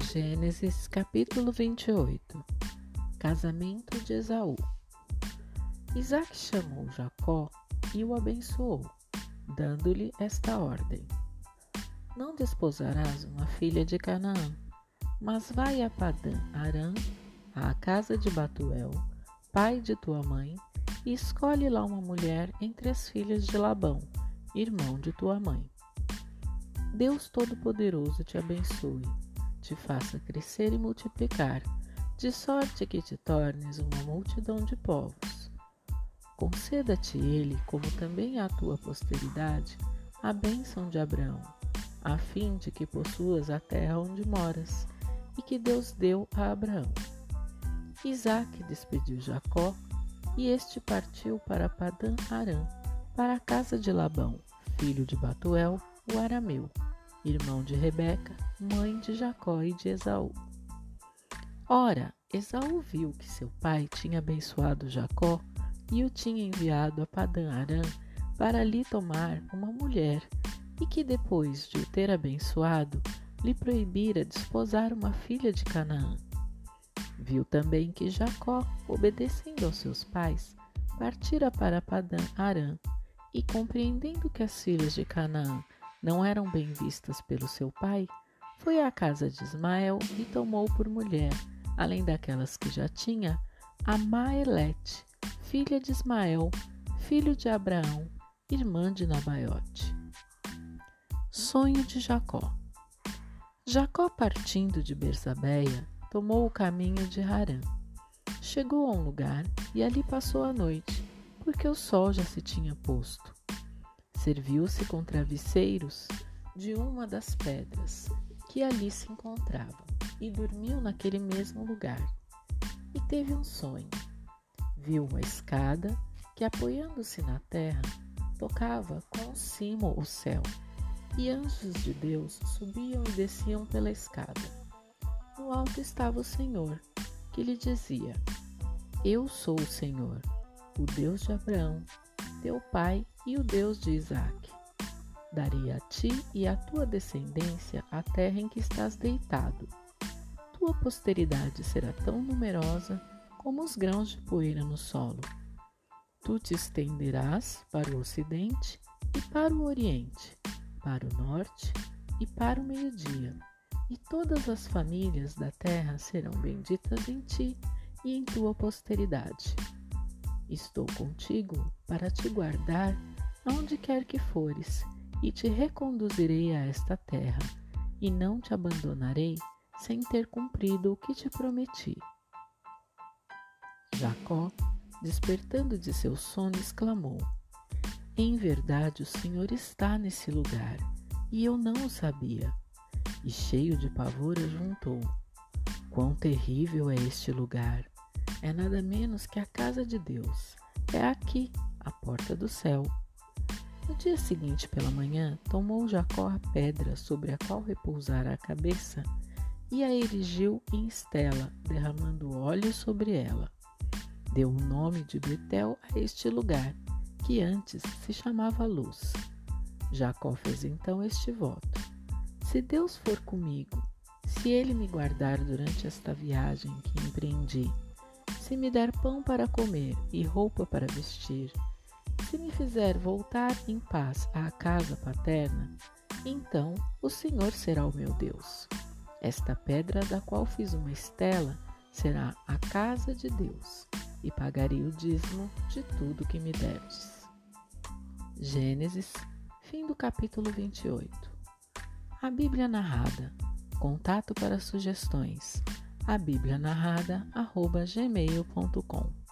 Gênesis capítulo 28 Casamento de Esaú. Isaac chamou Jacó e o abençoou, dando-lhe esta ordem: Não desposarás uma filha de Canaã, mas vai a Padã Arã, à casa de Batuel, pai de tua mãe, e escolhe lá uma mulher entre as filhas de Labão, irmão de tua mãe. Deus Todo-Poderoso te abençoe te faça crescer e multiplicar, de sorte que te tornes uma multidão de povos. Conceda-te ele, como também à tua posteridade, a bênção de Abraão, a fim de que possuas a terra onde moras, e que Deus deu a Abraão. Isaac despediu Jacó, e este partiu para Padã Arã, para a casa de Labão, filho de Batuel, o arameu irmão de Rebeca, mãe de Jacó e de Esaú. Ora, Esaú viu que seu pai tinha abençoado Jacó e o tinha enviado a Padã Arã para lhe tomar uma mulher, e que depois de o ter abençoado, lhe proibira desposar uma filha de Canaã. Viu também que Jacó, obedecendo aos seus pais, partira para Padã Arã, e compreendendo que as filhas de Canaã não eram bem vistas pelo seu pai, foi à casa de Ismael e tomou por mulher, além daquelas que já tinha, a Maelete, filha de Ismael, filho de Abraão, irmã de Nabaiote. Sonho de Jacó Jacó, partindo de Bersabeia, tomou o caminho de Harã. Chegou a um lugar e ali passou a noite, porque o sol já se tinha posto. Serviu-se com travesseiros de uma das pedras que ali se encontravam e dormiu naquele mesmo lugar. E teve um sonho. Viu uma escada que, apoiando-se na terra, tocava com o cimo o céu, e anjos de Deus subiam e desciam pela escada. No alto estava o Senhor, que lhe dizia: Eu sou o Senhor, o Deus de Abraão, teu pai e o Deus de Isaac. Darei a ti e à tua descendência a terra em que estás deitado. Tua posteridade será tão numerosa como os grãos de poeira no solo. Tu te estenderás para o ocidente e para o oriente, para o norte e para o meio-dia, e todas as famílias da terra serão benditas em ti e em tua posteridade. Estou contigo para te guardar aonde quer que fores, e te reconduzirei a esta terra, e não te abandonarei sem ter cumprido o que te prometi. Jacó, despertando de seu sono, exclamou: Em verdade, o Senhor está nesse lugar, e eu não o sabia. E cheio de pavor, ajuntou: Quão terrível é este lugar! É nada menos que a casa de Deus. É aqui, a porta do céu. No dia seguinte, pela manhã, tomou Jacó a pedra sobre a qual repousara a cabeça e a erigiu em estela, derramando óleo sobre ela. Deu o nome de Betel a este lugar, que antes se chamava Luz. Jacó fez então este voto: Se Deus for comigo, se ele me guardar durante esta viagem que empreendi, se me der pão para comer e roupa para vestir, se me fizer voltar em paz à casa paterna, então o Senhor será o meu Deus. Esta pedra da qual fiz uma estela será a casa de Deus, e pagarei o dízimo de tudo que me derdes. Gênesis, fim do capítulo 28. A Bíblia narrada. Contato para sugestões a Bíblia narrada, arroba gmail.com.